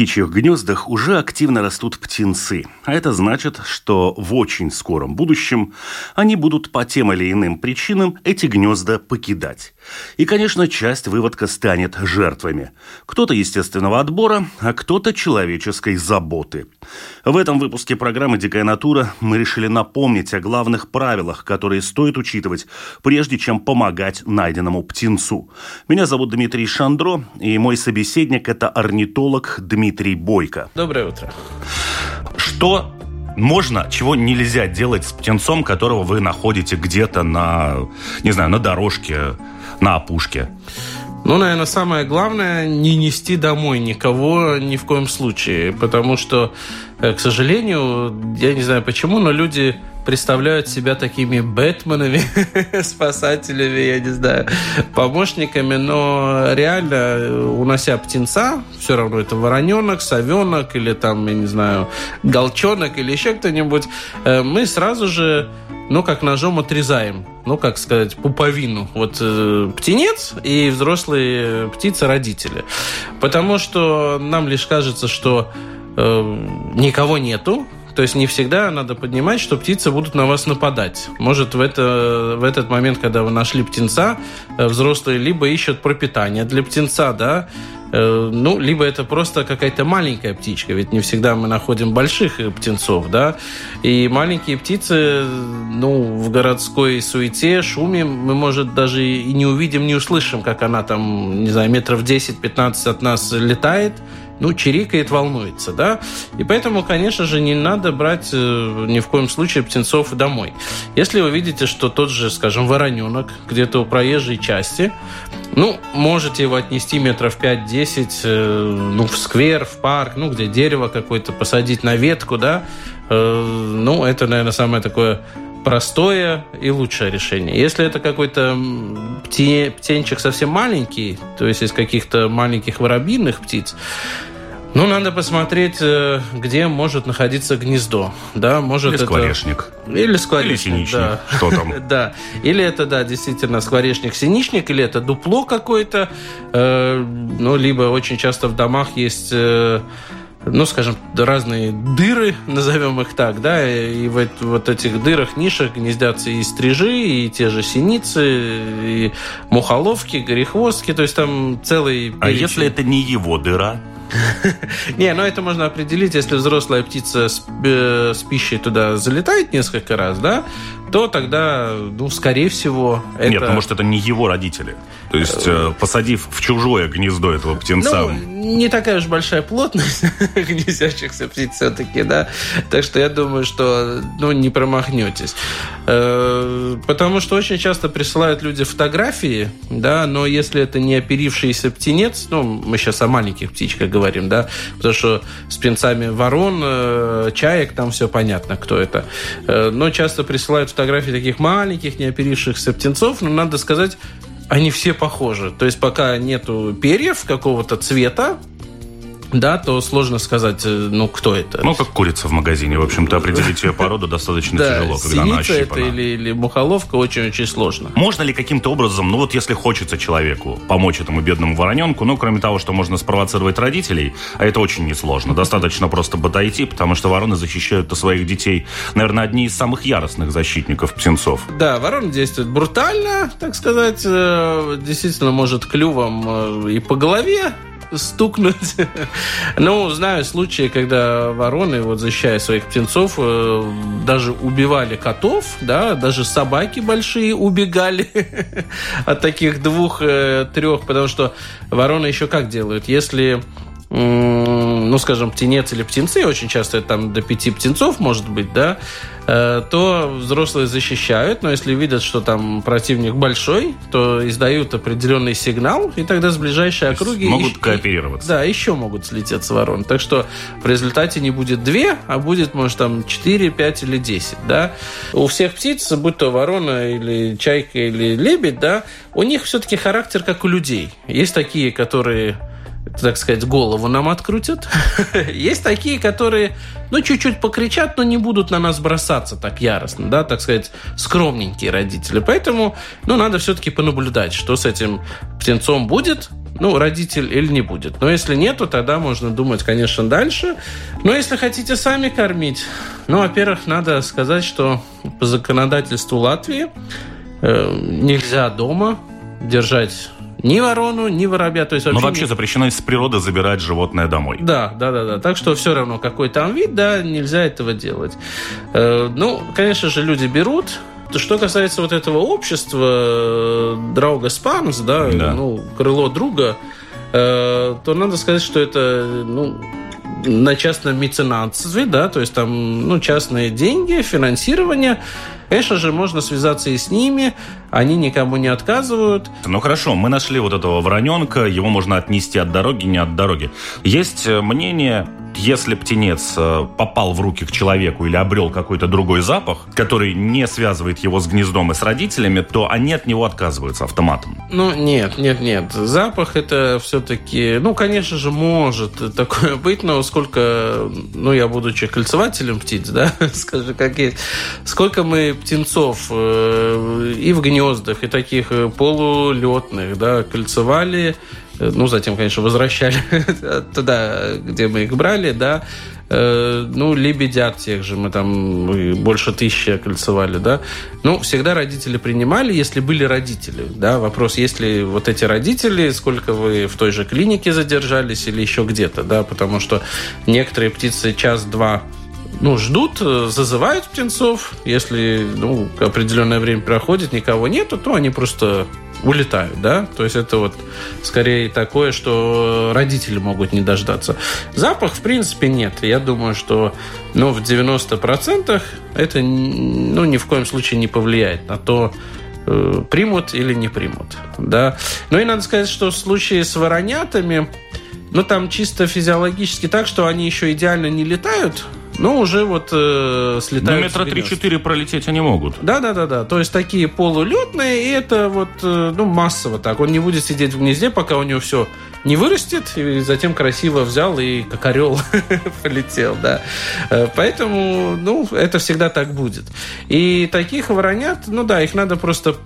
птичьих гнездах уже активно растут птенцы. А это значит, что в очень скором будущем они будут по тем или иным причинам эти гнезда покидать. И, конечно, часть выводка станет жертвами. Кто-то естественного отбора, а кто-то человеческой заботы. В этом выпуске программы «Дикая натура» мы решили напомнить о главных правилах, которые стоит учитывать, прежде чем помогать найденному птенцу. Меня зовут Дмитрий Шандро, и мой собеседник – это орнитолог Дмитрий Бойко. Доброе утро. Что можно, чего нельзя делать с птенцом, которого вы находите где-то на, не знаю, на дорожке, на опушке? Ну, наверное, самое главное не нести домой никого ни в коем случае, потому что, к сожалению, я не знаю почему, но люди представляют себя такими Бэтменами, спасателями, я не знаю, помощниками, но реально, унося птенца, все равно это вороненок, совенок или там, я не знаю, голчонок или еще кто-нибудь, э, мы сразу же ну, как ножом отрезаем, ну, как сказать, пуповину. Вот э, птенец и взрослые птицы родители. Потому что нам лишь кажется, что э, никого нету, то есть не всегда надо поднимать, что птицы будут на вас нападать. Может, в, это, в этот момент, когда вы нашли птенца, э, взрослые либо ищут пропитание для птенца, да, Э, ну, либо это просто какая-то маленькая птичка, ведь не всегда мы находим больших птенцов, да, и маленькие птицы, ну, в городской суете, шуме мы, может, даже и не увидим, не услышим, как она там, не знаю, метров 10-15 от нас летает, ну, чирикает, волнуется, да. И поэтому, конечно же, не надо брать э, ни в коем случае птенцов домой. Если вы видите, что тот же, скажем, вороненок где-то у проезжей части, ну, можете его отнести метров 5-10, э, ну, в сквер, в парк, ну, где дерево какое-то посадить на ветку, да. Э, ну, это, наверное, самое такое простое и лучшее решение. Если это какой-то птенчик совсем маленький, то есть из каких-то маленьких воробьиных птиц, ну, надо посмотреть, э, где может находиться гнездо. Да, может Или скворечник. Это... Или скворечник, Или синичник. Да. Что там? да. Или это, да, действительно скворечник-синичник, или это дупло какое-то. Э, ну, либо очень часто в домах есть э, ну, скажем, разные дыры, назовем их так, да, и в вот этих дырах, нишах гнездятся и стрижи, и те же синицы, и мухоловки, горехвостки, то есть там целый... А если это не его дыра? Не, ну это можно определить, если взрослая птица с, э, пищей туда залетает несколько раз, да, то тогда, ну, скорее всего, это... Нет, ну, может, это не его родители. То есть, э, посадив в чужое гнездо этого птенца... Ну, не такая уж большая плотность гнездящихся птиц все-таки, да. Так что я думаю, что, ну, не промахнетесь. Э, потому что очень часто присылают люди фотографии, да, но если это не оперившийся птенец, ну, мы сейчас о маленьких птичках говорим, да, потому что с птенцами ворон, э, чаек, там все понятно, кто это. Но часто присылают фотографии фотографии таких маленьких, неоперившихся птенцов, но надо сказать, они все похожи. То есть пока нету перьев какого-то цвета, да, то сложно сказать, э, ну, кто это. Ну, как курица в магазине. В общем-то, определить ее породу достаточно тяжело, когда она это или, или мухоловка очень-очень сложно. Можно ли каким-то образом, ну вот если хочется человеку помочь этому бедному вороненку, ну, кроме того, что можно спровоцировать родителей, а это очень несложно, достаточно просто подойти, потому что вороны защищают своих детей, наверное, одни из самых яростных защитников птенцов. Да, ворона действует брутально, так сказать, э, действительно может клювом э, и по голове стукнуть. Ну, знаю случаи, когда вороны, вот защищая своих птенцов, э, даже убивали котов, да, даже собаки большие убегали от таких двух-трех, потому что вороны еще как делают? Если ну, скажем, птенец или птенцы, очень часто это там до пяти птенцов может быть, да, э, то взрослые защищают, но если видят, что там противник большой, то издают определенный сигнал, и тогда с ближайшей округи... Могут и, кооперироваться. Да, еще могут слететься ворон. Так что в результате не будет две, а будет, может, там 4, 5 или 10, да. У всех птиц, будь то ворона или чайка или лебедь, да, у них все-таки характер как у людей. Есть такие, которые так сказать, голову нам открутят. Есть такие, которые, ну, чуть-чуть покричат, но не будут на нас бросаться так яростно, да, так сказать, скромненькие родители. Поэтому, ну, надо все-таки понаблюдать, что с этим птенцом будет, ну, родитель или не будет. Но если нету, тогда можно думать, конечно, дальше. Но если хотите сами кормить, ну, во-первых, надо сказать, что по законодательству Латвии э, нельзя дома держать ни ворону, ни воробья. То есть вообще, Но вообще не... запрещено из природы забирать животное домой. Да, да, да, да. Так что все равно, какой там вид, да, нельзя этого делать. Э, ну, конечно же, люди берут. Что касается вот этого общества, э, Драуга Спанс, да, да. ну, крыло друга, э, то надо сказать, что это, ну, на частном меценатстве, да, то есть там, ну, частные деньги, финансирование. Конечно же, можно связаться и с ними, они никому не отказывают. Ну хорошо, мы нашли вот этого вороненка, его можно отнести от дороги, не от дороги. Есть э, мнение, если птенец э, попал в руки к человеку или обрел какой-то другой запах, который не связывает его с гнездом и с родителями, то они от него отказываются автоматом. Ну, нет, нет, нет. Запах это все-таки, ну, конечно же, может такое быть, но сколько, ну, я будучи кольцевателем птиц, да, скажу, как есть, сколько мы птенцов э, и в гнездах, и таких э, полулетных, да, кольцевали, Э, ну, затем, конечно, возвращали туда, где мы их брали, да, э, ну, лебедят тех же, мы там больше тысячи кольцевали, да. Ну, всегда родители принимали, если были родители, да. Вопрос, если вот эти родители, сколько вы в той же клинике задержались или еще где-то, да, потому что некоторые птицы час-два ну, ждут, э, зазывают птенцов. Если ну, определенное время проходит, никого нету, то они просто улетают, да? То есть это вот скорее такое, что родители могут не дождаться. Запах, в принципе, нет. Я думаю, что ну, в 90% это ну, ни в коем случае не повлияет на то, э, примут или не примут, да? Ну и надо сказать, что в случае с воронятами, ну, там чисто физиологически так, что они еще идеально не летают, но уже вот э, слетают. Ну, метра три-четыре пролететь они могут. Да, да, да, да. То есть такие полулетные, и это вот, э, ну, массово так. Он не будет сидеть в гнезде, пока у него все не вырастет, и затем красиво взял и как орел полетел, да. Э, поэтому, ну, это всегда так будет. И таких воронят, ну да, их надо просто,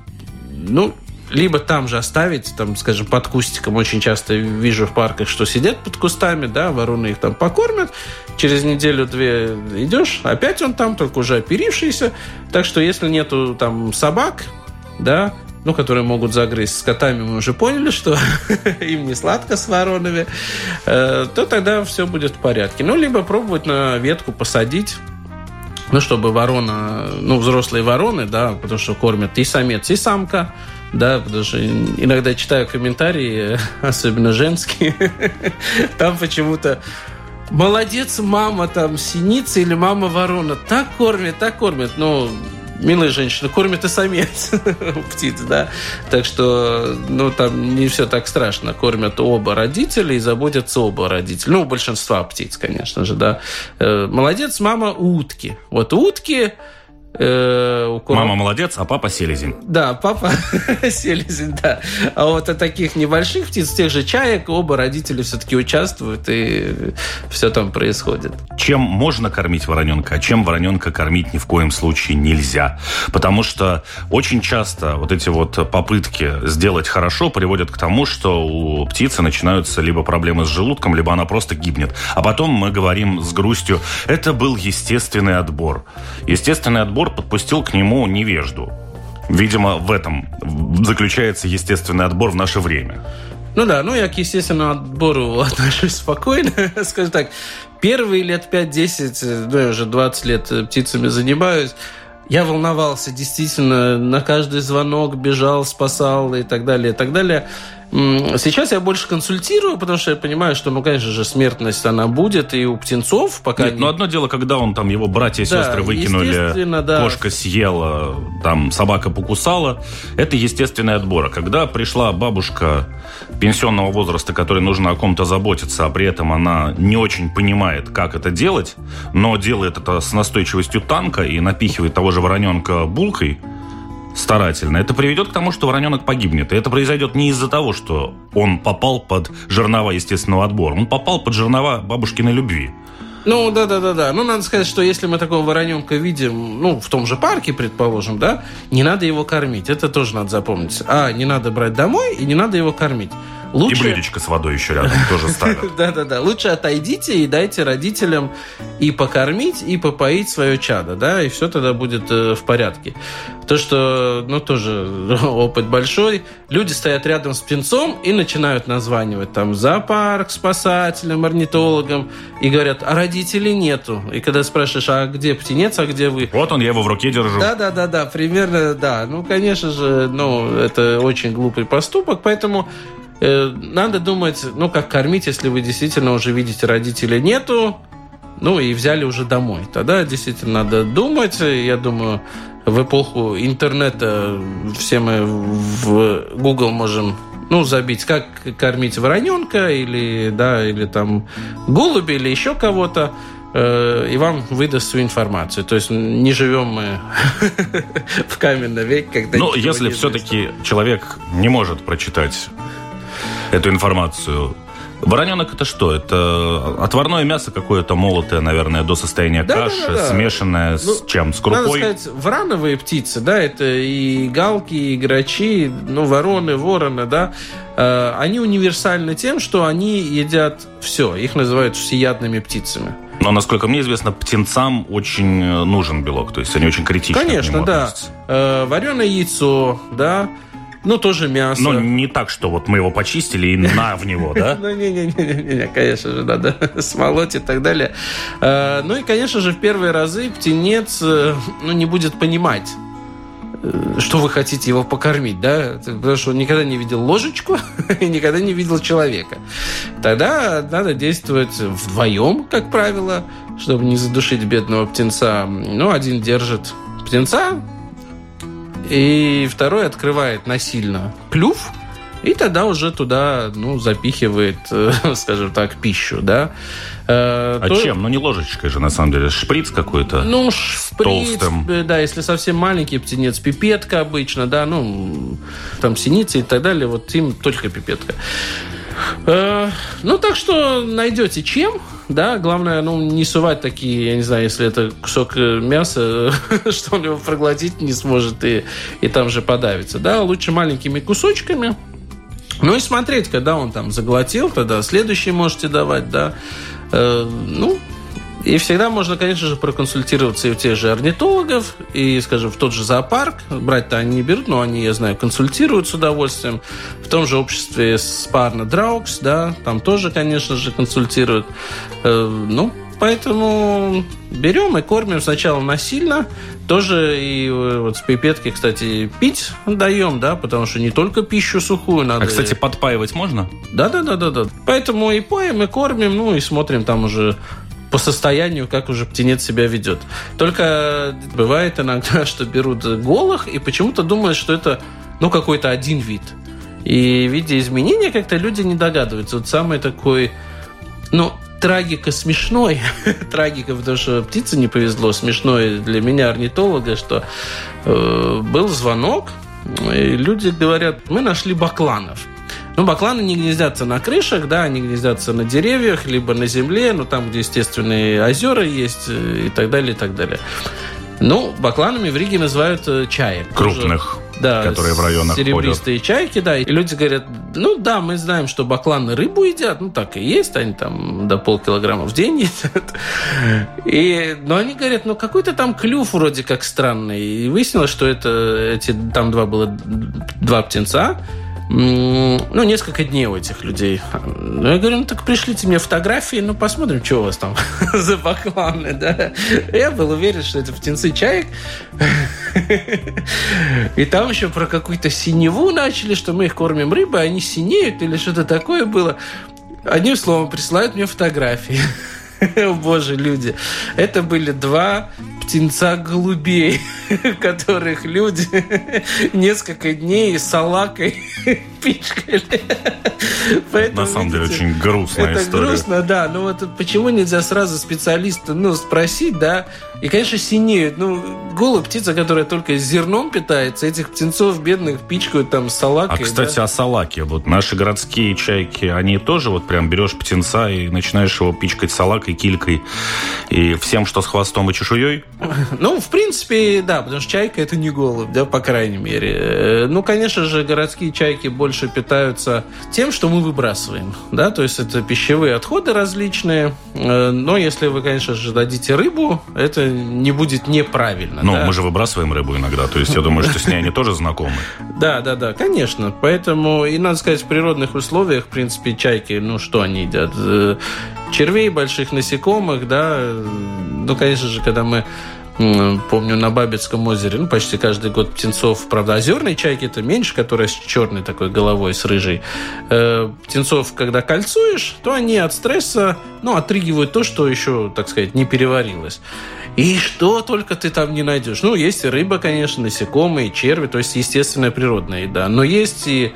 ну, либо там же оставить, там, скажем, под кустиком. Очень часто вижу в парках, что сидят под кустами, да, вороны их там покормят. Через неделю-две идешь, опять он там, только уже оперившийся. Так что если нету там собак, да, ну, которые могут загрызть. С котами мы уже поняли, что им не сладко с воронами, э, то тогда все будет в порядке. Ну, либо пробовать на ветку посадить, ну, чтобы ворона, ну, взрослые вороны, да, потому что кормят и самец, и самка, да, потому что иногда читаю комментарии, особенно женские, там почему-то молодец, мама там синица или мама ворона, так кормит, так кормит, ну, милая женщина, кормит и самец птиц, да. Так что, ну, там не все так страшно. Кормят оба родителя и заботятся оба родителя. Ну, большинства птиц, конечно же, да. Э, молодец, мама утки. Вот утки Э, коров... Мама молодец, а папа селезень. Да, папа селезень, да. А вот от таких небольших птиц, тех же чаек, оба родители все-таки участвуют, и все там происходит. Чем можно кормить вороненка, а чем вороненка кормить ни в коем случае нельзя? Потому что очень часто вот эти вот попытки сделать хорошо приводят к тому, что у птицы начинаются либо проблемы с желудком, либо она просто гибнет. А потом мы говорим с грустью, это был естественный отбор. Естественный отбор Егор подпустил к нему невежду. Видимо, в этом заключается естественный отбор в наше время. Ну да, ну я к естественному отбору отношусь спокойно. Скажем так, первые лет 5-10, ну я уже 20 лет птицами занимаюсь, я волновался, действительно, на каждый звонок бежал, спасал и так далее, и так далее. Сейчас я больше консультирую, потому что я понимаю, что, ну, конечно же, смертность она будет и у птенцов, пока... Нет, не... ну, одно дело, когда он там, его братья и Да, сестры выкинули, да. кошка съела, там, собака покусала, это естественный отбор. А когда пришла бабушка пенсионного возраста, которой нужно о ком-то заботиться, а при этом она не очень понимает, как это делать, но делает это с настойчивостью танка и напихивает того же вороненка булкой, старательно, это приведет к тому, что вороненок погибнет. И это произойдет не из-за того, что он попал под жернова естественного отбора. Он попал под жернова бабушкиной любви. Ну, да-да-да-да. Ну, надо сказать, что если мы такого вороненка видим, ну, в том же парке, предположим, да, не надо его кормить. Это тоже надо запомнить. А, не надо брать домой и не надо его кормить. Лучше... И блюдечко с водой еще рядом тоже ставят. Да-да-да. Лучше отойдите и дайте родителям и покормить, и попоить свое чадо, да, и все тогда будет э, в порядке. То, что, ну, тоже опыт большой. Люди стоят рядом с птенцом и начинают названивать там зоопарк, спасателям, орнитологам, и говорят, а родителей нету. И когда спрашиваешь, а где птенец, а где вы? Вот он, я его в руке держу. Да-да-да-да, примерно, да. Ну, конечно же, ну, это очень глупый поступок, поэтому надо думать, ну, как кормить, если вы действительно уже видите, родителей нету, ну, и взяли уже домой. Тогда действительно надо думать. Я думаю, в эпоху интернета все мы в Google можем ну, забить, как кормить вороненка или, да, или там голуби или еще кого-то э, и вам выдаст всю информацию. То есть не живем мы в каменном веке, когда... Ну, если все-таки человек не может прочитать эту информацию, Вороненок это что? Это отварное мясо какое-то молотое, наверное, до состояния Да, да, каши, да, да. смешанное с Ну, чем? С Надо крупой? сказать, врановые птицы, да, это и галки, и грачи, ну, вороны, вороны, да, э, они универсальны тем, что они едят все. Их называют всеядными птицами. Но, насколько мне известно, птенцам очень э, нужен белок. То есть они очень критично к Конечно, да. относятся. Э, вареное яйцо, да, ну, тоже мясо. Но не так, что вот мы его почистили и на в него, да? Ну, не-не-не, конечно же, надо смолоть и так далее. Э, Ну и, конечно же, в первые разы птенец э, ну, не будет понимать, э, что вы хотите его покормить, да, потому что он никогда не видел ложечку и никогда не видел человека. Тогда надо действовать вдвоем, как правило, чтобы не задушить бедного птенца. Ну, один держит птенца, и второй открывает насильно клюв, и тогда уже туда, ну, запихивает, э, скажем так, пищу, да. Э, А то- чем? Ну, не ложечкой же, на самом деле. Шприц какой-то. Ну, шприц, толстым. э, да, если совсем маленький птенец, пипетка обычно, да, ну, там синицы и так далее, вот им только пипетка. Э, ну, так что найдете чем, да, главное, ну, не сувать такие, я не знаю, если это кусок э, мяса, что он его проглотить не сможет и, и там же подавится, да, лучше маленькими кусочками, ну и смотреть, когда он там заглотил, тогда следующий можете давать, да. Э, ну, и всегда можно, конечно же, проконсультироваться и у тех же орнитологов, и, скажем, в тот же зоопарк. Брать-то они не берут, но они, я знаю, консультируют с удовольствием. В том же обществе Спарна Драукс, да, там тоже, конечно же, консультируют. Э, ну, поэтому берем и кормим сначала насильно, тоже и э, вот с пипетки, кстати, пить даем, да, потому что не только пищу сухую надо. А, кстати, подпаивать можно? Да, да, да, да, да. Поэтому и поем, и кормим, ну и смотрим там уже по состоянию, как уже птенец себя ведет. Только бывает иногда, что берут голых и почему-то думают, что это ну какой-то один вид. И видя изменения, как-то люди не догадываются. Вот самый такой, ну, трагика смешной. трагика, потому что птице не повезло. Смешной для меня орнитолога, что э, был звонок, и люди говорят, мы нашли бакланов. Ну, бакланы не гнездятся на крышах, да, они гнездятся на деревьях, либо на земле, ну, там, где естественные озера есть э, и так далее, и так далее. Ну, бакланами в Риге называют э, чаек. Тоже- Крупных, да, которые в районах ходят. серебристые чайки, да. И люди говорят, ну да, мы знаем, что бакланы рыбу едят, ну так и есть, они там до полкилограмма в день едят. И, но они говорят, ну какой-то там клюв вроде как странный. И выяснилось, что это эти, там два было два птенца, ну, несколько дней у этих людей. Ну, я говорю, ну, так пришлите мне фотографии, ну, посмотрим, что у вас там за бакланы, да. Я был уверен, что это птенцы чаек. И там еще про какую-то синеву начали, что мы их кормим рыбой, они синеют или что-то такое было. Одним словом, присылают мне фотографии. Боже, люди. Это были два птенца голубей, которых люди несколько дней салакой пичкали. Поэтому, На самом видите, деле очень грустная это история. грустно, да. Но вот почему нельзя сразу специалиста ну, спросить, да? И, конечно, синеют. Ну, голубь, птица, которая только зерном питается, этих птенцов бедных пичкают там салакой. А, кстати, да? о салаке. Вот наши городские чайки, они тоже вот прям берешь птенца и начинаешь его пичкать салакой, килькой и всем, что с хвостом и чешуей? Ну, в принципе, да, потому что чайка это не голубь, да, по крайней мере. Э, ну, конечно же, городские чайки больше питаются тем, что мы выбрасываем, да, то есть это пищевые отходы различные. Э, но если вы, конечно же, дадите рыбу, это не будет неправильно. Ну, да? мы же выбрасываем рыбу иногда, то есть я думаю, что с ней они тоже знакомы. Да, да, да, конечно. Поэтому, и надо сказать, в природных условиях, в принципе, чайки, ну, что они едят? Э, червей, больших насекомых, да. Ну, конечно же, когда мы помню, на Бабицком озере, ну, почти каждый год птенцов, правда, озерные чайки это меньше, которые с черной такой головой, с рыжей. Э, птенцов, когда кольцуешь, то они от стресса, ну, отрыгивают то, что еще, так сказать, не переварилось. И что только ты там не найдешь. Ну, есть и рыба, конечно, насекомые, черви, то есть естественная природная еда. Но есть и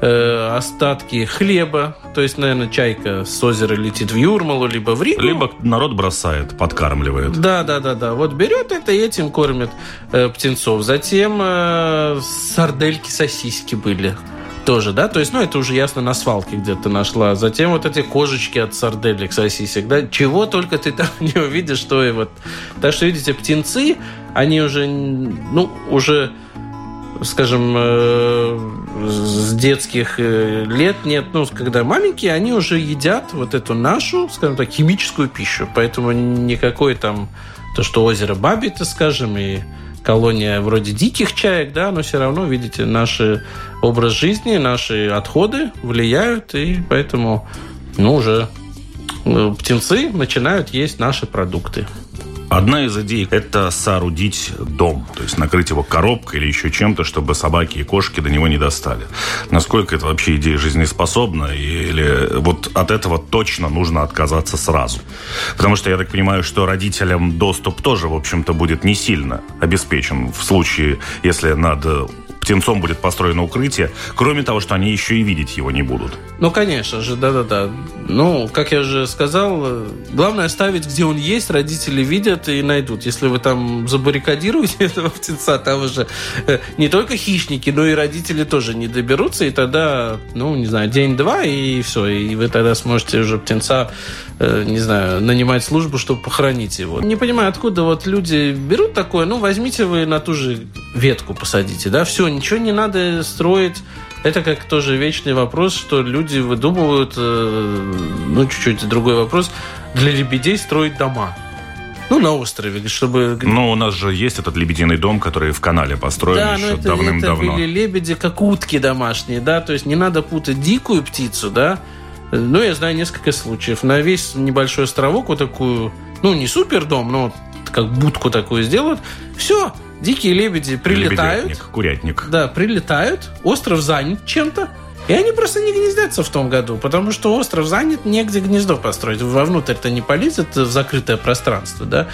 э, остатки хлеба. То есть, наверное, чайка с озера летит в Юрмалу, либо в Ригу. Либо народ бросает, подкармливает. Да, да, да, да. Вот берет это и этим кормит э, птенцов. Затем э, сардельки, сосиски были тоже, да, то есть, ну, это уже ясно на свалке где-то нашла. Затем вот эти кожечки от сарделек, сосисек, да, чего только ты там не увидишь, что и вот. Так что, видите, птенцы, они уже, ну, уже скажем, э, с детских э, лет нет, ну, когда маленькие, они уже едят вот эту нашу, скажем так, химическую пищу. Поэтому никакой там, то, что озеро Бабита, скажем, и колония вроде диких чаек, да, но все равно, видите, наш образ жизни, наши отходы влияют, и поэтому, ну, уже э, птенцы начинают есть наши продукты. Одна из идей – это соорудить дом, то есть накрыть его коробкой или еще чем-то, чтобы собаки и кошки до него не достали. Насколько это вообще идея жизнеспособна, или вот от этого точно нужно отказаться сразу? Потому что я так понимаю, что родителям доступ тоже, в общем-то, будет не сильно обеспечен в случае, если надо птенцом будет построено укрытие, кроме того, что они еще и видеть его не будут. Ну, конечно же, да-да-да. Ну, как я уже сказал, главное оставить, где он есть, родители видят и найдут. Если вы там забаррикадируете этого птенца, там уже э, не только хищники, но и родители тоже не доберутся, и тогда, ну, не знаю, день-два, и все, и вы тогда сможете уже птенца Э, не знаю, нанимать службу, чтобы похоронить его. Не понимаю, откуда вот люди берут такое, ну, возьмите вы на ту же ветку посадите, да, все, ничего не надо строить. Это как тоже вечный вопрос, что люди выдумывают, э, ну, чуть-чуть другой вопрос, для лебедей строить дома. Ну, на острове, чтобы... Ну, у нас же есть этот лебединый дом, который в канале построен да, еще давным-давно. это были лебеди, как утки домашние, да, то есть не надо путать дикую птицу, да, ну, я знаю несколько случаев. На весь небольшой островок вот такую, ну, не супер дом, но как будку такую сделают. Все, дикие лебеди прилетают. Лебедятник, курятник. Да, прилетают, остров занят чем-то, и они просто не гнездятся в том году, потому что остров занят, негде гнездо построить. Вовнутрь-то не полезет в закрытое пространство, да.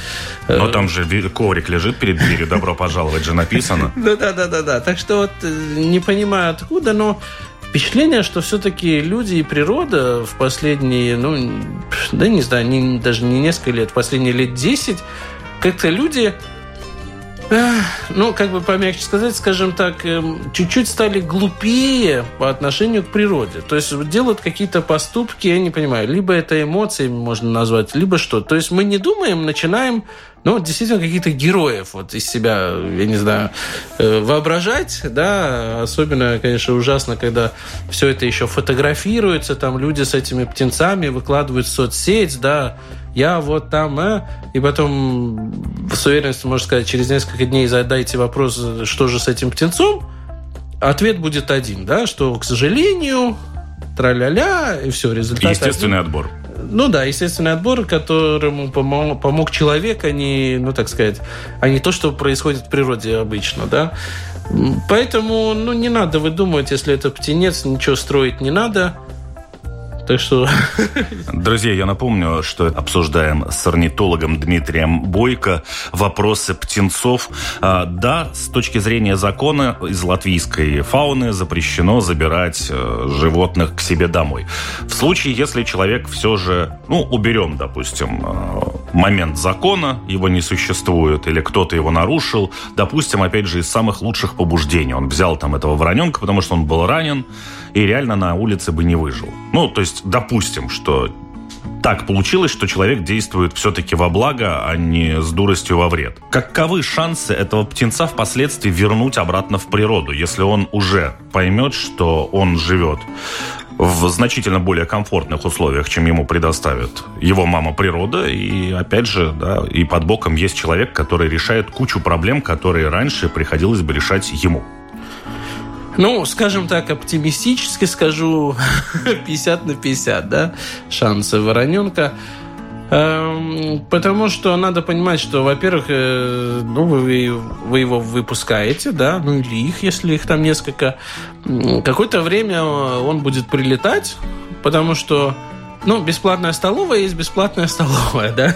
Но там же коврик лежит перед дверью, добро пожаловать же написано. Да-да-да-да. Так что вот э, не понимаю откуда, но впечатление, что все-таки люди и природа в последние, ну, да не знаю, не, даже не несколько лет, последние лет 10, как-то люди ну, как бы помягче сказать, скажем так, эм, чуть-чуть стали глупее по отношению к природе. То есть делают какие-то поступки, я не понимаю, либо это эмоциями можно назвать, либо что. То есть мы не думаем, начинаем ну, действительно, каких-то героев вот из себя, я не знаю, э, воображать, да, особенно, конечно, ужасно, когда все это еще фотографируется, там люди с этими птенцами выкладывают в соцсеть, да, я вот там, э, и потом с уверенностью, можно сказать, через несколько дней задайте вопрос, что же с этим птенцом, ответ будет один, да, что, к сожалению, тра-ля-ля, и все, результат Естественный один. отбор. Ну да, естественный отбор, которому помог, помог человек, а не, ну так сказать, а не то, что происходит в природе обычно, да. Поэтому, ну, не надо выдумывать, если это птенец, ничего строить не надо. Так что... Друзья, я напомню, что обсуждаем с орнитологом Дмитрием Бойко вопросы птенцов. А, да, с точки зрения закона из латвийской фауны запрещено забирать э, животных к себе домой. В случае, если человек все же, ну, уберем, допустим, э, момент закона, его не существует, или кто-то его нарушил, допустим, опять же, из самых лучших побуждений. Он взял там этого вороненка, потому что он был ранен, и реально на улице бы не выжил. Ну, то есть, допустим, что так получилось, что человек действует все-таки во благо, а не с дуростью во вред. Каковы шансы этого птенца впоследствии вернуть обратно в природу, если он уже поймет, что он живет в значительно более комфортных условиях, чем ему предоставит его мама природа. И опять же, да, и под боком есть человек, который решает кучу проблем, которые раньше приходилось бы решать ему. Ну, скажем так, оптимистически скажу 50 на 50, да, шансы Вороненка. Эм, потому что надо понимать, что, во-первых, э, ну, вы, вы его выпускаете, да, ну или их, если их там несколько. Какое-то время он будет прилетать, потому что ну, бесплатная столовая есть бесплатная столовая, да.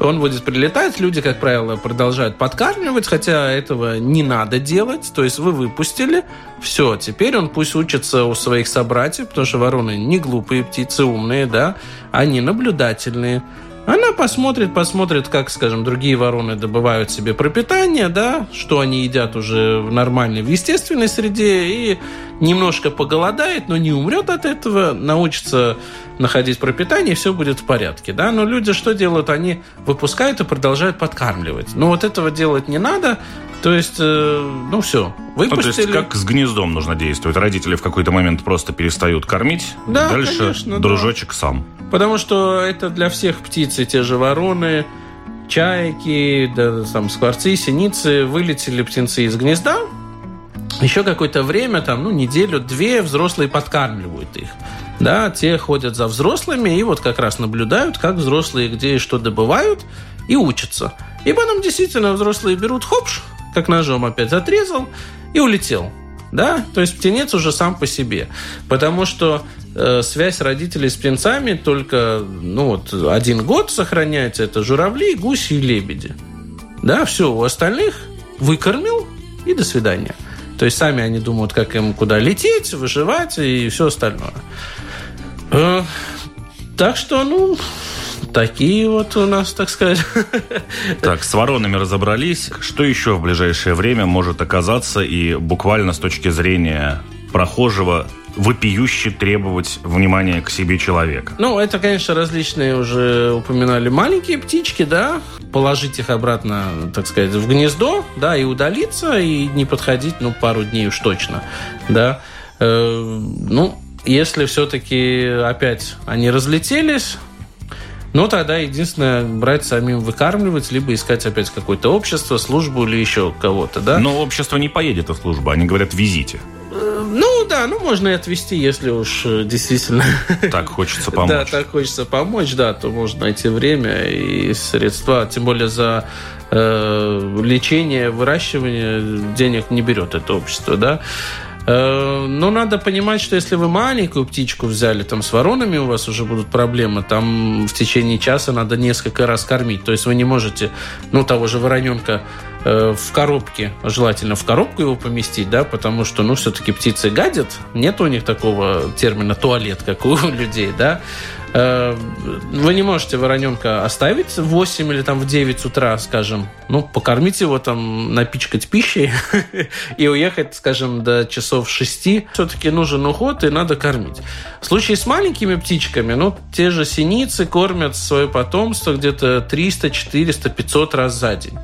Он будет прилетать, люди, как правило, продолжают подкармливать, хотя этого не надо делать. То есть вы выпустили, все, теперь он пусть учится у своих собратьев, потому что вороны не глупые птицы, умные, да, они наблюдательные. Она посмотрит, посмотрит, как, скажем, другие вороны добывают себе пропитание, да, что они едят уже в нормальной, в естественной среде, и немножко поголодает, но не умрет от этого, научится находить пропитание, и все будет в порядке. Да? Но люди что делают? Они выпускают и продолжают подкармливать. Но вот этого делать не надо. То есть, э, ну все, выпустили. Ну, то есть, как с гнездом нужно действовать? Родители в какой-то момент просто перестают кормить, да, дальше конечно, дружочек да. сам. Потому что это для всех птиц, и те же вороны, чайки, да, там, скворцы, синицы, вылетели птенцы из гнезда, еще какое-то время, там, ну, неделю-две взрослые подкармливают их. Да, те ходят за взрослыми и вот как раз наблюдают, как взрослые где и что добывают, и учатся. И потом действительно взрослые берут хопш, как ножом опять отрезал, и улетел. Да, то есть птенец уже сам по себе. Потому что э, связь родителей с птенцами только ну, вот, один год сохраняется. Это журавли, гуси и лебеди. Да, все, у остальных выкормил и до свидания. То есть сами они думают, как им куда лететь, выживать и все остальное. Э, так что, ну, такие вот у нас, так сказать. Так, с воронами разобрались. Что еще в ближайшее время может оказаться и буквально с точки зрения прохожего вопиюще требовать внимания к себе человека. Ну, это, конечно, различные уже упоминали маленькие птички, да, положить их обратно, так сказать, в гнездо, да, и удалиться, и не подходить, ну, пару дней уж точно, да. Э, ну, если все-таки опять они разлетелись, ну, тогда единственное, брать самим выкармливать, либо искать опять какое-то общество, службу или еще кого-то, да? Но общество не поедет в службу, они говорят, везите. Ну да, ну можно и отвезти, если уж э, действительно... Так хочется помочь. Да, так хочется помочь, да, то можно найти время и средства, тем более за э, лечение, выращивание денег не берет это общество, да. Э, но надо понимать, что если вы маленькую птичку взяли, там с воронами у вас уже будут проблемы, там в течение часа надо несколько раз кормить. То есть вы не можете, ну, того же вороненка э, в коробке, желательно в коробку его поместить, да, потому что, ну, все-таки птицы гадят, нет у них такого термина туалет, как у людей, да, вы не можете вороненка оставить в 8 или там в 9 утра, скажем, ну, покормить его там, напичкать пищей и уехать, скажем, до часов 6. Все-таки нужен уход и надо кормить. В случае с маленькими птичками, ну, те же синицы кормят свое потомство где-то 300, 400, 500 раз за день.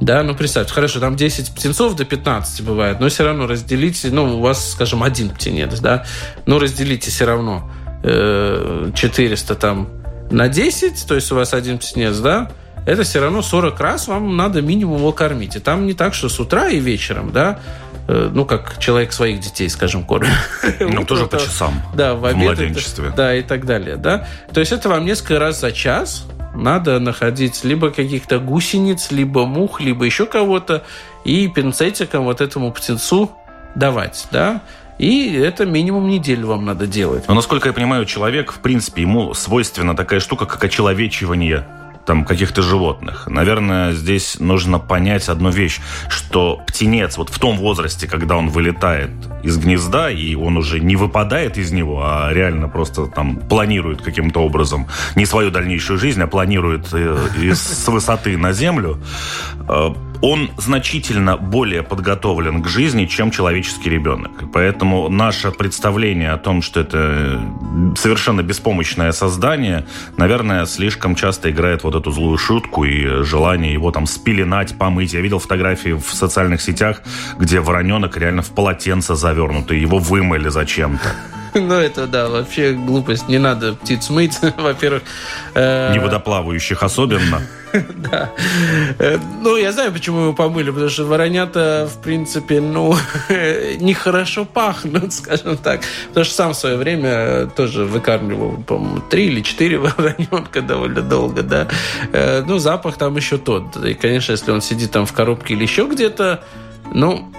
Да, ну представьте, хорошо, там 10 птенцов до 15 бывает, но все равно разделите, ну, у вас, скажем, один птенец, да, но разделите все равно 400 там на 10, то есть у вас один птенец, да, это все равно 40 раз вам надо минимум его кормить. И там не так, что с утра и вечером, да, э, ну, как человек своих детей, скажем, кормит. Ну, тоже по часам. Да, в обед. младенчестве. Да, и так далее, да. То есть это вам несколько раз за час надо находить либо каких-то гусениц, либо мух, либо еще кого-то, и пинцетиком вот этому птенцу давать, да. И это минимум неделю вам надо делать. Но, насколько я понимаю, человек, в принципе, ему свойственна такая штука, как очеловечивание там каких-то животных. Наверное, здесь нужно понять одну вещь, что птенец вот в том возрасте, когда он вылетает из гнезда, и он уже не выпадает из него, а реально просто там планирует каким-то образом не свою дальнейшую жизнь, а планирует э, с высоты на землю, э, он значительно более подготовлен к жизни, чем человеческий ребенок. Поэтому наше представление о том, что это совершенно беспомощное создание, наверное, слишком часто играет вот эту злую шутку и желание его там спеленать, помыть. Я видел фотографии в социальных сетях, где вороненок реально в полотенце завернутый, его вымыли зачем-то. Ну, это, да, вообще глупость. Не надо птиц мыть, во-первых. Э, Не водоплавающих особенно. Да. Э, ну, я знаю, почему его помыли, потому что воронята, в принципе, ну, нехорошо пахнут, скажем так. Потому что сам в свое время тоже выкармливал, по-моему, три или четыре вороненка довольно долго, да. Э, ну, запах там еще тот. И, конечно, если он сидит там в коробке или еще где-то, ну,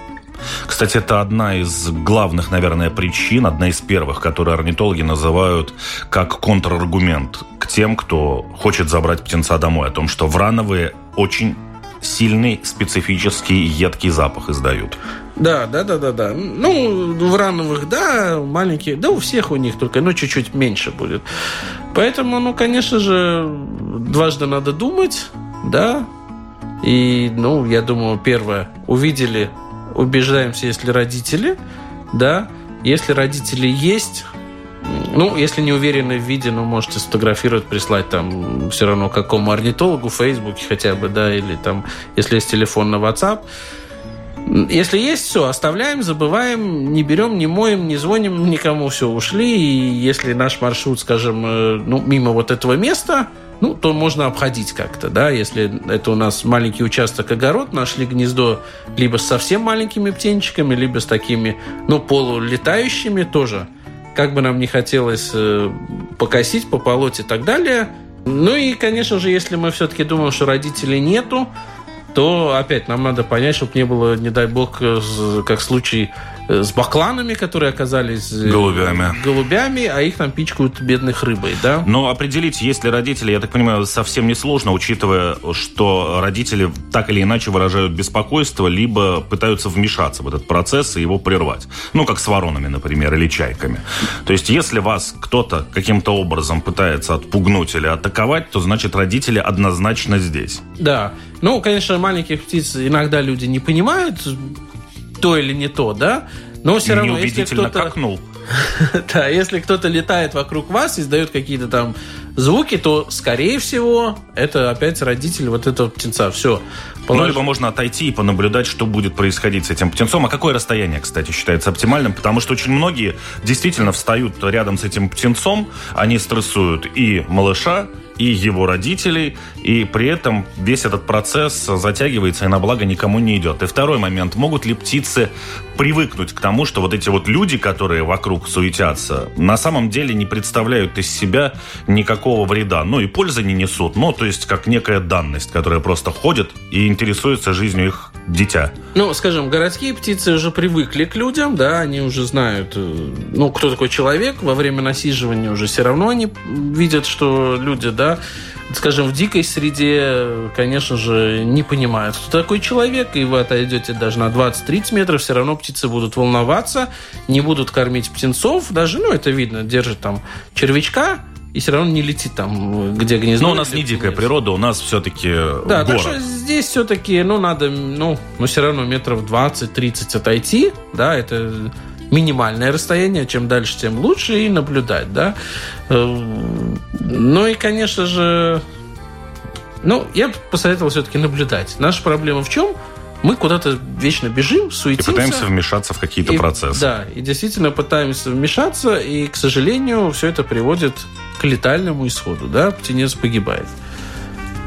кстати, это одна из главных, наверное, причин, одна из первых, которые орнитологи называют как контраргумент к тем, кто хочет забрать птенца домой, о том, что врановые очень сильный, специфический, едкий запах издают. Да, да, да, да, да. Ну, в рановых, да, маленькие, да, у всех у них только, ну, чуть-чуть меньше будет. Поэтому, ну, конечно же, дважды надо думать, да. И, ну, я думаю, первое, увидели убеждаемся, если родители, да, если родители есть, ну, если не уверены в виде, ну, можете сфотографировать, прислать там все равно какому орнитологу, в Фейсбуке хотя бы, да, или там, если есть телефон на WhatsApp. Если есть, все, оставляем, забываем, не берем, не моем, не звоним никому, все, ушли. И если наш маршрут, скажем, э, ну, мимо вот этого места, ну, то можно обходить как-то, да, если это у нас маленький участок огород, нашли гнездо либо с совсем маленькими птенчиками, либо с такими, ну, полулетающими тоже. Как бы нам не хотелось э, покосить, пополоть и так далее. Ну и, конечно же, если мы все-таки думаем, что родителей нету, то опять нам надо понять, чтобы не было, не дай бог, э, как случай Э, с бакланами, которые оказались э, голубями. голубями, а их там пичкают бедных рыбой, да? Но определить, есть ли родители, я так понимаю, совсем несложно, учитывая, что родители так или иначе выражают беспокойство, либо пытаются вмешаться в этот процесс и его прервать. Ну, как с воронами, например, или чайками. То есть, если вас кто-то каким-то образом пытается отпугнуть или атаковать, то значит родители однозначно здесь. Да. Ну, конечно, маленьких птиц иногда люди не понимают, то или не то, да? Но все равно, если кто-то... Какнул. да, если кто-то летает вокруг вас, издает какие-то там звуки, то, скорее всего, это опять родитель вот этого птенца. Все. Полож... Ну, либо можно отойти и понаблюдать, что будет происходить с этим птенцом. А какое расстояние, кстати, считается оптимальным? Потому что очень многие действительно встают рядом с этим птенцом, они стрессуют и малыша, и его родителей, и при этом весь этот процесс затягивается и на благо никому не идет. И второй момент, могут ли птицы привыкнуть к тому, что вот эти вот люди, которые вокруг суетятся, на самом деле не представляют из себя никакого вреда, ну и пользы не несут, ну то есть как некая данность, которая просто ходит и интересуется жизнью их дитя. Ну, скажем, городские птицы уже привыкли к людям, да, они уже знают, э, ну, кто такой человек, во время насиживания уже все равно они видят, что люди, да, скажем, в дикой среде, конечно же, не понимают, кто такой человек, и вы отойдете даже на 20-30 метров, все равно птицы будут волноваться, не будут кормить птенцов, даже, ну, это видно, держит там червячка, и все равно не летит там, где гнездо. Но у нас не дикая природа, у нас все-таки Да, город. так что здесь все-таки, ну, надо, ну, ну, все равно метров 20-30 отойти, да, это минимальное расстояние, чем дальше, тем лучше, и наблюдать, да. Э, ну и, конечно же, ну, я бы посоветовал все-таки наблюдать. Наша проблема в чем? Мы куда-то вечно бежим, суетимся. И пытаемся вмешаться в какие-то и, процессы. Да, и действительно пытаемся вмешаться, и, к сожалению, все это приводит к летальному исходу, да, птенец погибает.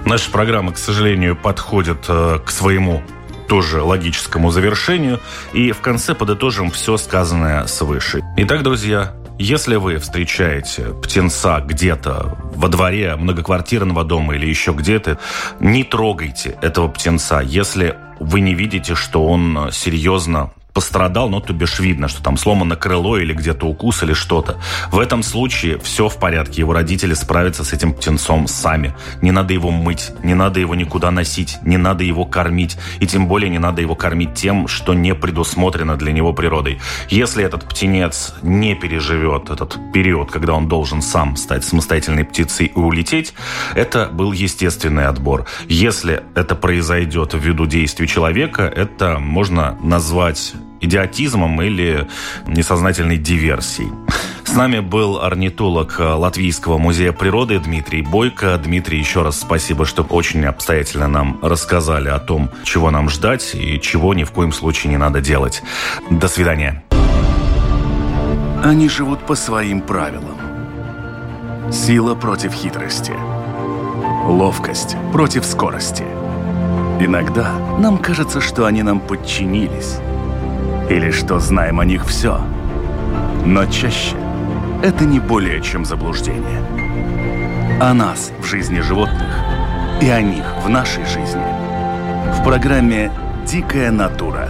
Наша программа, к сожалению, подходит э, к своему тоже логическому завершению. И в конце подытожим все сказанное свыше. Итак, друзья, если вы встречаете птенца где-то во дворе многоквартирного дома или еще где-то, не трогайте этого птенца, если вы не видите, что он серьезно пострадал, но то бишь видно, что там сломано крыло или где-то укус или что-то. В этом случае все в порядке. Его родители справятся с этим птенцом сами. Не надо его мыть, не надо его никуда носить, не надо его кормить. И тем более не надо его кормить тем, что не предусмотрено для него природой. Если этот птенец не переживет этот период, когда он должен сам стать самостоятельной птицей и улететь, это был естественный отбор. Если это произойдет ввиду действий человека, это можно назвать идиотизмом или несознательной диверсией. С нами был орнитолог Латвийского музея природы Дмитрий Бойко. Дмитрий, еще раз спасибо, что очень обстоятельно нам рассказали о том, чего нам ждать и чего ни в коем случае не надо делать. До свидания. Они живут по своим правилам. Сила против хитрости. Ловкость против скорости. Иногда нам кажется, что они нам подчинились или что знаем о них все. Но чаще это не более чем заблуждение. О нас в жизни животных и о них в нашей жизни. В программе «Дикая натура»